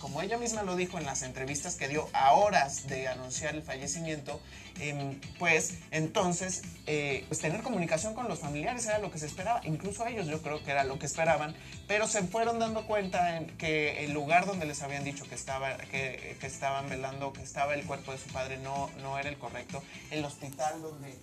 como ella misma lo dijo en las entrevistas que dio a horas de anunciar el fallecimiento, em, pues entonces eh, pues, tener comunicación con los familiares era lo que se esperaba, incluso a ellos yo creo que era lo que esperaban, pero se fueron dando cuenta en que el lugar donde les habían dicho que estaba que, que estaban velando, que estaba el cuerpo de su padre no no era el correcto, el hospital donde